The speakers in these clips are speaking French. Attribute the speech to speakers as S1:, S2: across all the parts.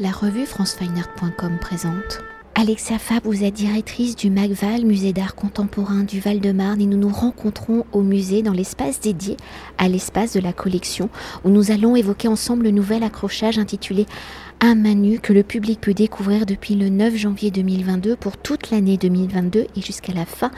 S1: La revue francefineart.com présente. Alexia Fab, vous êtes directrice du MACVAL, musée d'art contemporain du Val-de-Marne, et nous nous rencontrons au musée dans l'espace dédié à l'espace de la collection, où nous allons évoquer ensemble le nouvel accrochage intitulé un manu que le public peut découvrir depuis le 9 janvier 2022 pour toute l'année 2022 et jusqu'à la fin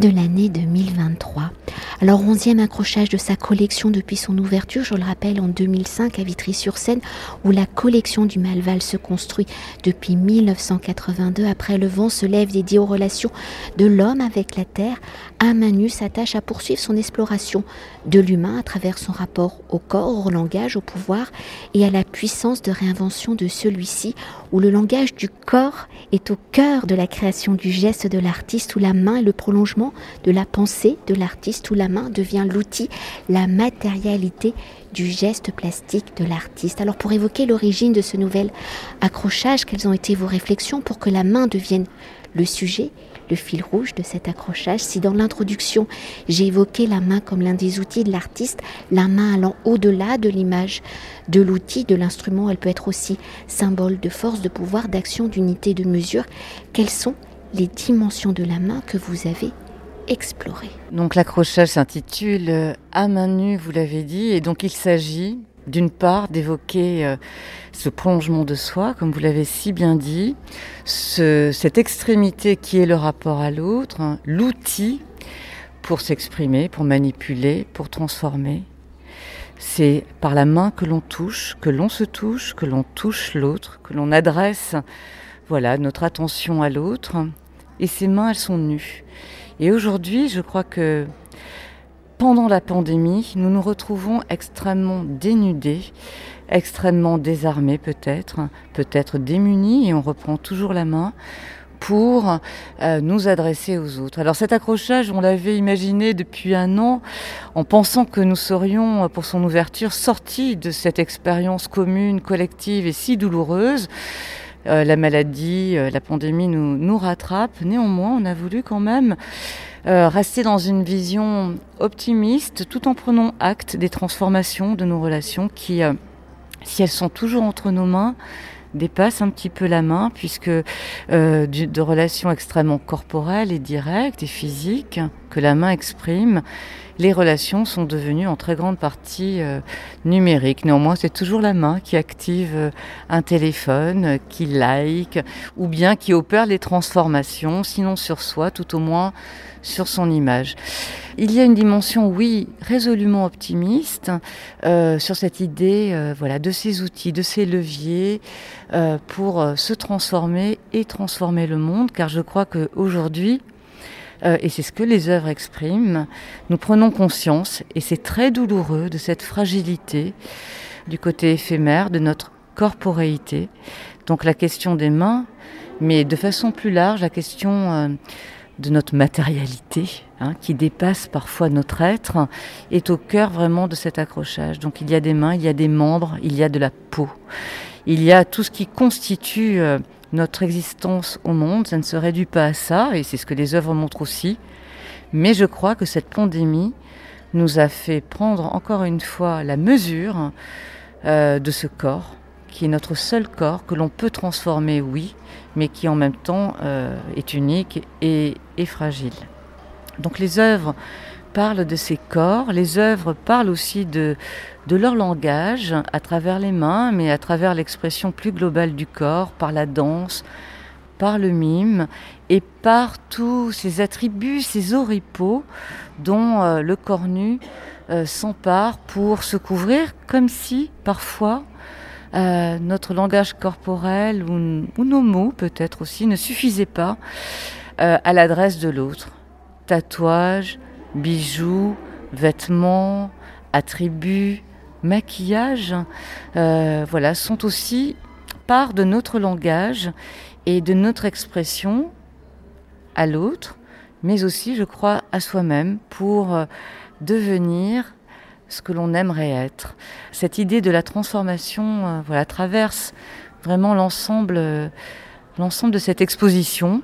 S1: de l'année 2023. Alors, onzième accrochage de sa collection depuis son ouverture, je le rappelle, en 2005 à Vitry-sur-Seine, où la collection du Malval se construit depuis 1982. Après le vent se lève dédié aux relations de l'homme avec la terre, un manu s'attache à poursuivre son exploration de l'humain à travers son rapport au corps, au langage, au pouvoir et à la puissance de réinvention de celui-ci, où le langage du corps est au cœur de la création du geste de l'artiste, où la main est le prolongement de la pensée de l'artiste, où la main devient l'outil, la matérialité du geste plastique de l'artiste. Alors pour évoquer l'origine de ce nouvel accrochage, quelles ont été vos réflexions pour que la main devienne le sujet le fil rouge de cet accrochage. Si dans l'introduction, j'ai évoqué la main comme l'un des outils de l'artiste, la main allant au-delà de l'image, de l'outil, de l'instrument, elle peut être aussi symbole de force, de pouvoir, d'action, d'unité, de mesure. Quelles sont les dimensions de la main que vous avez explorées?
S2: Donc l'accrochage s'intitule À main nue, vous l'avez dit, et donc il s'agit d'une part d'évoquer euh, ce prolongement de soi, comme vous l'avez si bien dit, cette extrémité qui est le rapport à l'autre, hein, l'outil pour s'exprimer, pour manipuler, pour transformer. C'est par la main que l'on touche, que l'on se touche, que l'on touche l'autre, que l'on adresse voilà, notre attention à l'autre. Et ces mains, elles sont nues. Et aujourd'hui, je crois que pendant la pandémie, nous nous retrouvons extrêmement dénudés, extrêmement désarmés peut-être, peut-être démunis, et on reprend toujours la main pour euh, nous adresser aux autres. Alors cet accrochage, on l'avait imaginé depuis un an en pensant que nous serions, pour son ouverture, sortis de cette expérience commune, collective et si douloureuse. Euh, la maladie, euh, la pandémie nous, nous rattrape. Néanmoins, on a voulu quand même euh, rester dans une vision optimiste tout en prenant acte des transformations de nos relations qui, euh, si elles sont toujours entre nos mains, dépassent un petit peu la main puisque euh, de relations extrêmement corporelles et directes et physiques que la main exprime les relations sont devenues en très grande partie euh, numériques. Néanmoins, c'est toujours la main qui active euh, un téléphone, euh, qui like, ou bien qui opère les transformations, sinon sur soi, tout au moins sur son image. Il y a une dimension, oui, résolument optimiste sur cette idée, voilà, de ces outils, de ces leviers pour se transformer et transformer le monde, car je crois qu'aujourd'hui, euh, et c'est ce que les œuvres expriment. Nous prenons conscience, et c'est très douloureux, de cette fragilité du côté éphémère de notre corporéité. Donc la question des mains, mais de façon plus large, la question euh, de notre matérialité, hein, qui dépasse parfois notre être, est au cœur vraiment de cet accrochage. Donc il y a des mains, il y a des membres, il y a de la peau, il y a tout ce qui constitue... Notre existence au monde, ça ne se réduit pas à ça, et c'est ce que les œuvres montrent aussi. Mais je crois que cette pandémie nous a fait prendre encore une fois la mesure euh, de ce corps, qui est notre seul corps, que l'on peut transformer, oui, mais qui en même temps euh, est unique et, et fragile. Donc les œuvres parlent de ces corps, les œuvres parlent aussi de, de leur langage à travers les mains, mais à travers l'expression plus globale du corps, par la danse, par le mime et par tous ces attributs, ces oripeaux dont euh, le corps nu euh, s'empare pour se couvrir, comme si parfois euh, notre langage corporel ou, ou nos mots peut-être aussi ne suffisaient pas à l'adresse de l'autre. Tatouage, bijoux, vêtements, attributs, maquillage, euh, voilà, sont aussi part de notre langage et de notre expression à l'autre, mais aussi, je crois, à soi-même pour euh, devenir ce que l'on aimerait être. Cette idée de la transformation, euh, voilà, traverse vraiment l'ensemble, l'ensemble de cette exposition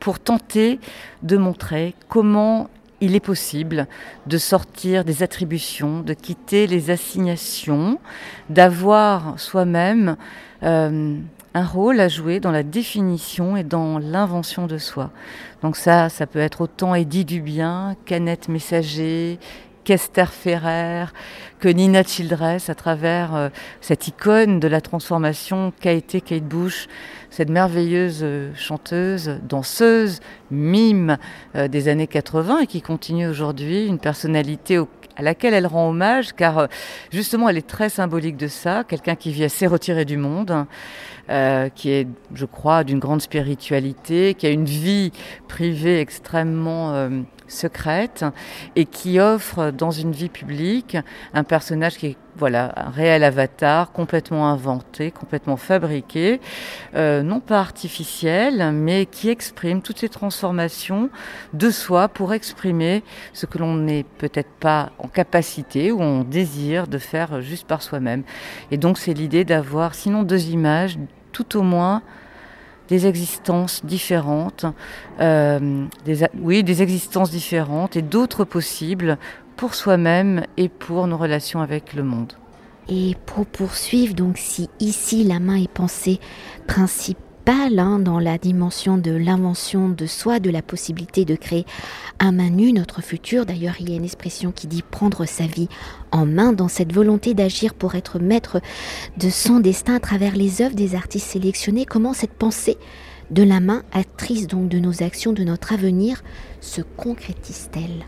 S2: pour tenter de montrer comment il est possible de sortir des attributions, de quitter les assignations, d'avoir soi-même euh, un rôle à jouer dans la définition et dans l'invention de soi. Donc ça, ça peut être autant Eddie Dubien qu'Annette Messager, qu'Esther Ferrer, que Nina Childress à travers euh, cette icône de la transformation qu'a été Kate Bush, cette merveilleuse euh, chanteuse, danseuse, mime euh, des années 80 et qui continue aujourd'hui, une personnalité à laquelle elle rend hommage, car justement elle est très symbolique de ça, quelqu'un qui vit assez retiré du monde, qui est, je crois, d'une grande spiritualité, qui a une vie privée extrêmement secrète et qui offre dans une vie publique un personnage qui est voilà un réel avatar complètement inventé, complètement fabriqué, euh, non pas artificiel, mais qui exprime toutes ces transformations de soi pour exprimer ce que l'on n'est peut-être pas en capacité ou on désire de faire juste par soi-même. Et donc c'est l'idée d'avoir sinon deux images, tout au moins des existences différentes, euh, oui, des existences différentes et d'autres possibles pour soi-même et pour nos relations avec le monde.
S1: Et pour poursuivre, donc si ici la main est pensée principe Hein, dans la dimension de l'invention de soi, de la possibilité de créer à main nue notre futur. D'ailleurs, il y a une expression qui dit prendre sa vie en main dans cette volonté d'agir pour être maître de son destin à travers les œuvres des artistes sélectionnés. Comment cette pensée de la main, actrice donc de nos actions, de notre avenir, se concrétise-t-elle?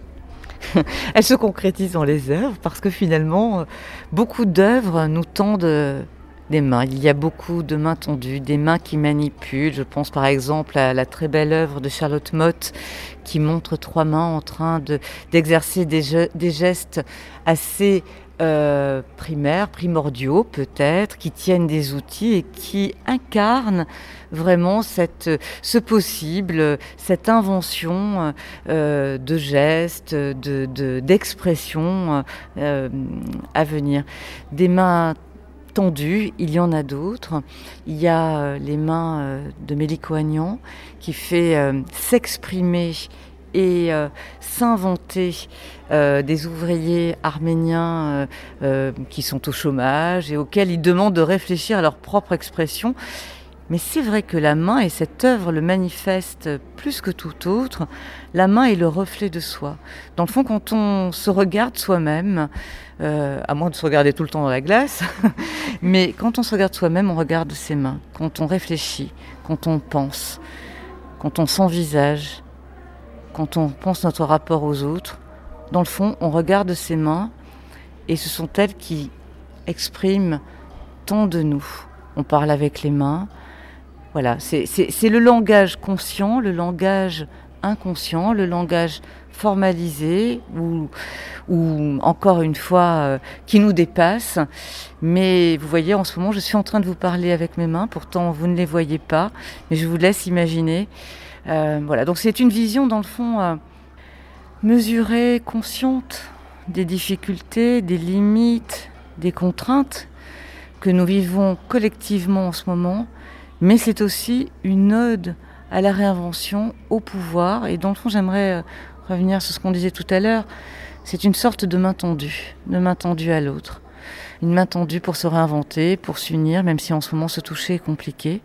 S2: Elle se concrétise dans les œuvres parce que finalement, beaucoup d'œuvres nous tendent des mains. Il y a beaucoup de mains tendues, des mains qui manipulent. Je pense par exemple à la très belle œuvre de Charlotte Mott qui montre trois mains en train d'exercer des, gestes assez euh, primaires, primordiaux peut-être, qui tiennent des outils et qui incarnent vraiment cette, ce possible, cette invention euh, de gestes, d'expressions de, euh, à venir. Des mains il y en a d'autres. Il y a les mains de Mélico Agnan qui fait s'exprimer et s'inventer des ouvriers arméniens qui sont au chômage et auxquels il demande de réfléchir à leur propre expression. Mais c'est vrai que la main, et cette œuvre le manifeste plus que tout autre, la main est le reflet de soi. Dans le fond, quand on se regarde soi-même, euh, à moins de se regarder tout le temps dans la glace, mais quand on se regarde soi-même, on regarde ses mains. Quand on réfléchit, quand on pense, quand on s'envisage, quand on pense notre rapport aux autres, dans le fond, on regarde ses mains et ce sont elles qui expriment tant de nous. On parle avec les mains, voilà, c'est le langage conscient, le langage inconscient, le langage formalisé ou, encore une fois euh, qui nous dépasse. Mais vous voyez, en ce moment, je suis en train de vous parler avec mes mains, pourtant vous ne les voyez pas, mais je vous laisse imaginer. Euh, voilà, donc c'est une vision dans le fond euh, mesurée, consciente des difficultés, des limites, des contraintes que nous vivons collectivement en ce moment mais c'est aussi une ode à la réinvention, au pouvoir. Et dans le fond, j'aimerais euh, revenir sur ce qu'on disait tout à l'heure. C'est une sorte de main tendue, de main tendue à l'autre. Une main tendue pour se réinventer, pour s'unir, même si en ce moment se toucher est compliqué.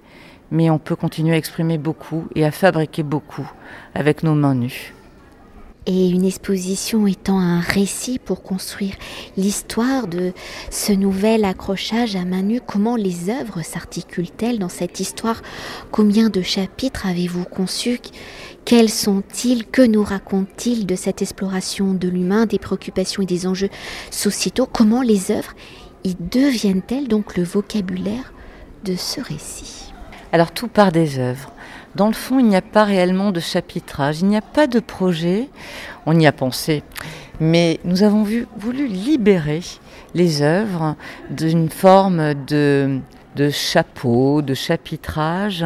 S2: Mais on peut continuer à exprimer beaucoup et à fabriquer beaucoup avec nos mains nues.
S1: Et une exposition étant un récit pour construire l'histoire de ce nouvel accrochage à main nue, comment les œuvres s'articulent-elles dans cette histoire? Combien de chapitres avez-vous conçus? Quels sont-ils? Que nous racontent-ils de cette exploration de l'humain, des préoccupations et des enjeux sociétaux? Comment les œuvres y deviennent-elles donc le vocabulaire de ce récit?
S2: Alors tout part des œuvres. Dans le fond, il n'y a pas réellement de chapitrage, il n'y a pas de projet. On y a pensé, mais nous avons voulu libérer les œuvres d'une forme de, de chapeau, de chapitrage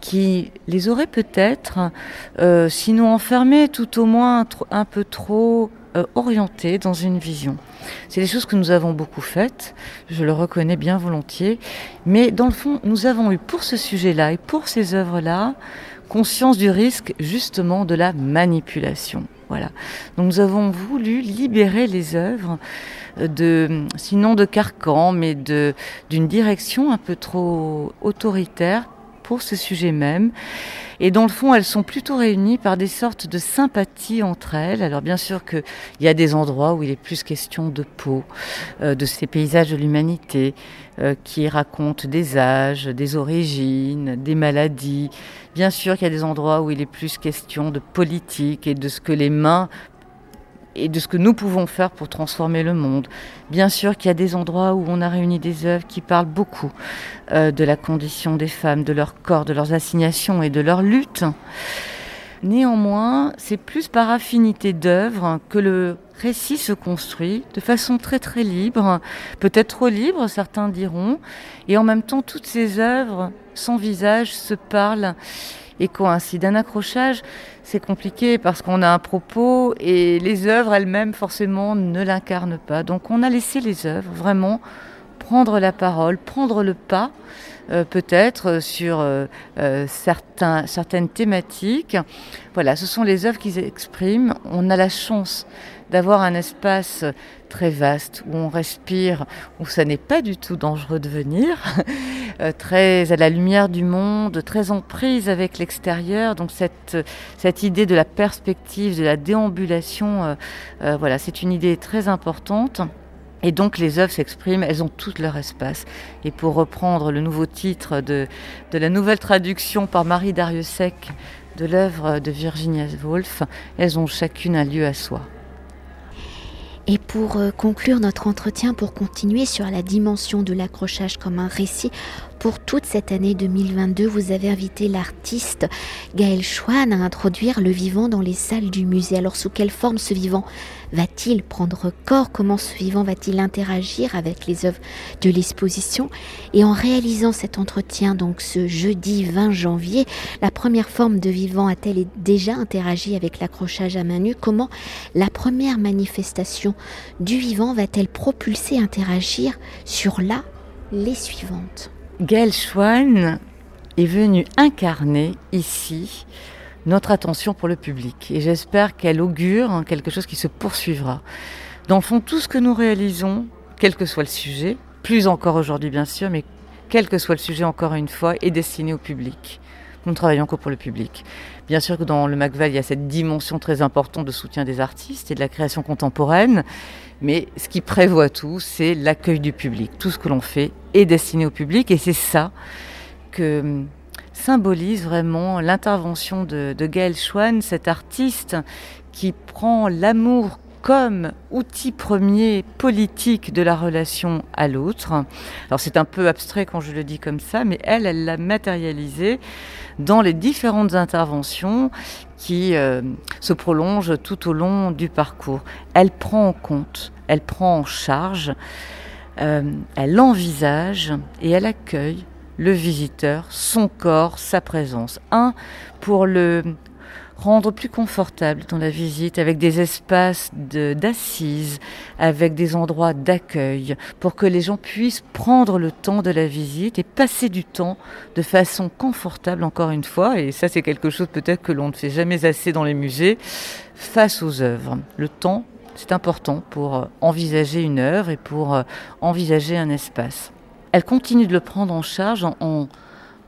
S2: qui les aurait peut-être, euh, sinon enfermés, tout au moins un peu trop euh, orientés dans une vision. C'est des choses que nous avons beaucoup faites, je le reconnais bien volontiers, mais dans le fond, nous avons eu pour ce sujet-là et pour ces œuvres-là conscience du risque justement de la manipulation. Voilà. Donc nous avons voulu libérer les œuvres de, sinon de carcan, mais d'une direction un peu trop autoritaire pour ce sujet même. Et dans le fond, elles sont plutôt réunies par des sortes de sympathies entre elles. Alors bien sûr qu'il y a des endroits où il est plus question de peau, euh, de ces paysages de l'humanité, euh, qui racontent des âges, des origines, des maladies. Bien sûr qu'il y a des endroits où il est plus question de politique et de ce que les mains et de ce que nous pouvons faire pour transformer le monde. Bien sûr qu'il y a des endroits où on a réuni des œuvres qui parlent beaucoup euh, de la condition des femmes, de leur corps, de leurs assignations et de leur lutte. Néanmoins, c'est plus par affinité d'œuvres que le récit se construit de façon très très libre, peut-être trop libre, certains diront, et en même temps toutes ces œuvres sans visage se parlent et coïncident. Un accrochage, c'est compliqué parce qu'on a un propos et les œuvres elles-mêmes forcément ne l'incarnent pas. Donc on a laissé les œuvres vraiment prendre la parole, prendre le pas. Euh, peut-être sur euh, euh, certains, certaines thématiques. Voilà, ce sont les œuvres qu'ils expriment. On a la chance d'avoir un espace très vaste où on respire, où ça n'est pas du tout dangereux de venir, euh, très à la lumière du monde, très en prise avec l'extérieur. Donc cette, cette idée de la perspective, de la déambulation, euh, euh, voilà, c'est une idée très importante. Et donc les œuvres s'expriment, elles ont tout leur espace. Et pour reprendre le nouveau titre de, la nouvelle traduction par Marie Dariussec de l'œuvre de Virginia Woolf, elles ont chacune un lieu à soi.
S1: Et pour euh, conclure notre entretien, pour continuer sur la dimension de l'accrochage comme un récit, pour toute cette année 2022, vous avez invité l'artiste Gaël Chouane à introduire le vivant dans les salles du musée. Alors sous quelle forme ce vivant va-t-il prendre corps? Comment ce vivant va-t-il interagir avec les œuvres de l'exposition? Et en réalisant cet entretien, donc ce jeudi 20 janvier, la première forme de vivant a-t-elle déjà interagi avec l'accrochage à main nue? Comment la première manifestation du vivant va-t-elle propulser, interagir sur là les suivantes?
S2: Gaël Schwann est venu incarner ici notre attention pour le public. Et j'espère qu'elle augure quelque chose qui se poursuivra. Dans le fond, tout ce que nous réalisons, quel que soit le sujet, plus encore aujourd'hui bien sûr, mais quel que soit le sujet encore une fois, est destiné au public. Nous ne travaillons que pour le public. Bien sûr que dans le MacVal, il y a cette dimension très importante de soutien des artistes et de la création contemporaine, mais ce qui prévoit tout, c'est l'accueil du public. Tout ce que l'on fait est destiné au public et c'est ça que symbolise vraiment l'intervention de, de Gaël Schwann, cet artiste qui prend l'amour comme outil premier politique de la relation à l'autre. Alors c'est un peu abstrait quand je le dis comme ça, mais elle, elle l'a matérialisé dans les différentes interventions qui euh, se prolongent tout au long du parcours. Elle prend en compte, elle prend en charge, euh, elle envisage et elle accueille le visiteur, son corps, sa présence. Un, pour le rendre plus confortable dans la visite avec des espaces d'assises, avec des endroits d'accueil pour que les gens puissent prendre le temps de la visite et passer du temps de façon confortable encore une fois. Et ça c'est quelque chose peut-être que l'on ne fait jamais assez dans les musées face aux œuvres. Le temps c'est important pour envisager une œuvre et pour envisager un espace. Elle continue de le prendre en charge en,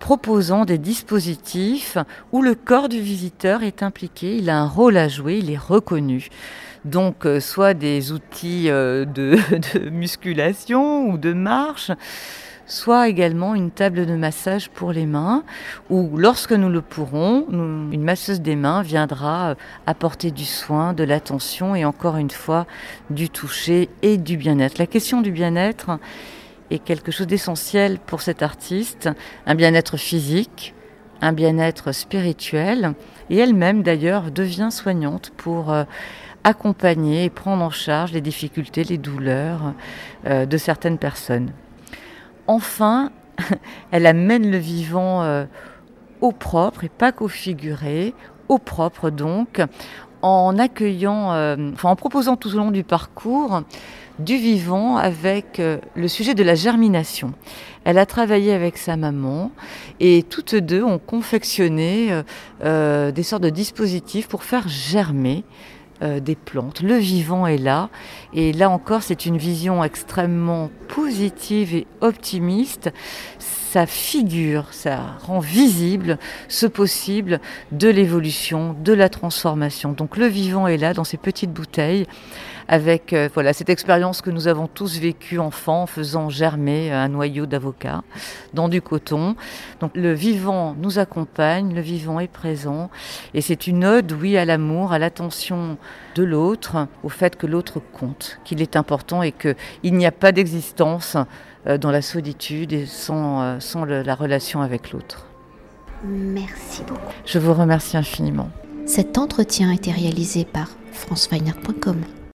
S2: proposant des dispositifs où le corps du visiteur est impliqué, il a un rôle à jouer, il est reconnu. Donc euh, soit des outils euh, de, musculation ou de marche, soit également une table de massage pour les mains, où lorsque nous le pourrons, une masseuse des mains viendra euh, apporter du soin, de l'attention et encore une fois du toucher et du bien-être. La question du bien-être, est quelque chose d'essentiel pour cet artiste, un bien-être physique, un bien-être spirituel, et elle-même d'ailleurs devient soignante pour euh, accompagner et prendre en charge les difficultés, les douleurs euh, de certaines personnes. Enfin, elle amène le vivant euh, au propre et pas qu'au figuré, au propre donc, en accueillant, en proposant tout au long du parcours du vivant avec euh, le sujet de la germination. Elle a travaillé avec sa maman et toutes deux ont confectionné euh, euh, des sortes de dispositifs pour faire germer des plantes. Le vivant est là. Et là encore, c'est une vision extrêmement positive et optimiste. Ça figure, ça rend visible ce possible de l'évolution, de la transformation. Donc le vivant est là dans ces petites bouteilles avec euh, voilà cette expérience que nous avons tous vécue enfant en faisant germer un noyau d'avocat dans du coton. Donc le vivant nous accompagne, le vivant est présent et c'est une ode, oui, à l'amour, à l'attention de l'autre, au fait que l'autre compte, qu'il est important et qu'il n'y a pas d'existence euh, dans la solitude et sans, euh, sans la relation avec l'autre.
S1: Merci beaucoup.
S2: Je vous remercie infiniment.
S1: Cet entretien a été réalisé par franceweiner.com.